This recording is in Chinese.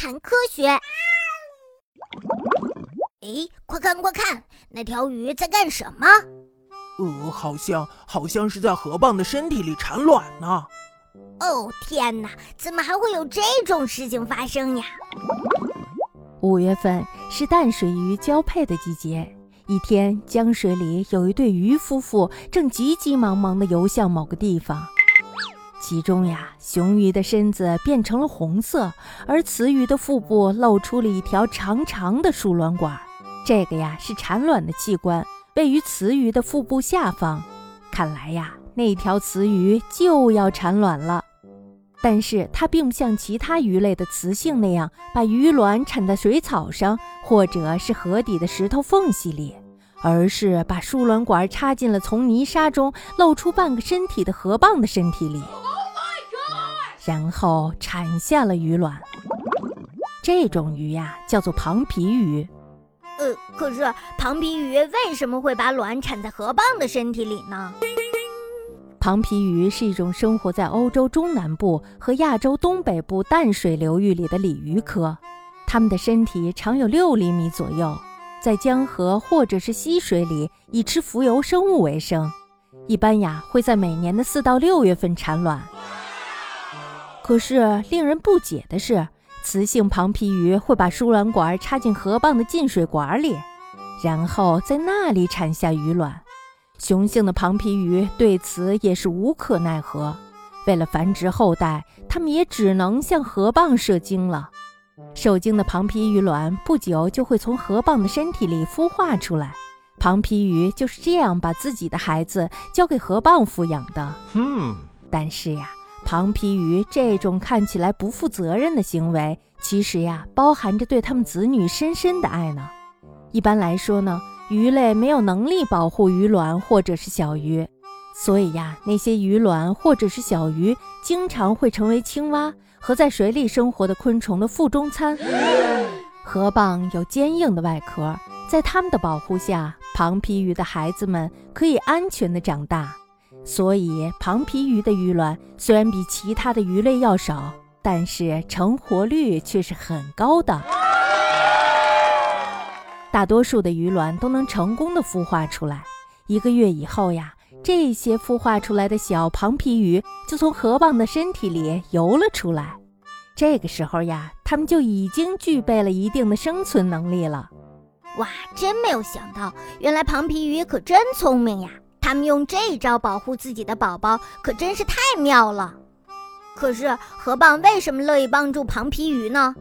谈科学。哎，快看快看，那条鱼在干什么？呃，好像好像是在河蚌的身体里产卵呢。哦天哪，怎么还会有这种事情发生呀？五月份是淡水鱼交配的季节。一天，江水里有一对鱼夫妇正急急忙忙地游向某个地方。其中呀，雄鱼的身子变成了红色，而雌鱼的腹部露出了一条长长的输卵管。这个呀，是产卵的器官，位于雌鱼的腹部下方。看来呀，那条雌鱼就要产卵了。但是它并不像其他鱼类的雌性那样，把鱼卵产在水草上，或者是河底的石头缝隙里，而是把输卵管插进了从泥沙中露出半个身体的河蚌的身体里，然后产下了鱼卵。这种鱼呀，叫做庞皮鱼。呃，可是庞皮鱼为什么会把卵产在河蚌的身体里呢？庞皮鱼是一种生活在欧洲中南部和亚洲东北部淡水流域里的鲤鱼科，它们的身体长有六厘米左右，在江河或者是溪水里以吃浮游生物为生，一般呀会在每年的四到六月份产卵。可是令人不解的是，雌性庞皮鱼会把输卵管插进河蚌的进水管里，然后在那里产下鱼卵。雄性的庞皮鱼对此也是无可奈何，为了繁殖后代，它们也只能向河蚌射精了。受精的庞皮鱼卵不久就会从河蚌的身体里孵化出来，庞皮鱼就是这样把自己的孩子交给河蚌抚养的。嗯，但是呀，庞皮鱼这种看起来不负责任的行为，其实呀，包含着对他们子女深深的爱呢。一般来说呢。鱼类没有能力保护鱼卵或者是小鱼，所以呀，那些鱼卵或者是小鱼经常会成为青蛙和在水里生活的昆虫的腹中餐。河蚌有坚硬的外壳，在它们的保护下，庞皮鱼的孩子们可以安全的长大。所以，庞皮鱼的鱼卵虽然比其他的鱼类要少，但是成活率却是很高的。大多数的鱼卵都能成功的孵化出来。一个月以后呀，这些孵化出来的小庞皮鱼就从河蚌的身体里游了出来。这个时候呀，它们就已经具备了一定的生存能力了。哇，真没有想到，原来庞皮鱼可真聪明呀！他们用这一招保护自己的宝宝，可真是太妙了。可是河蚌为什么乐意帮助庞皮鱼呢？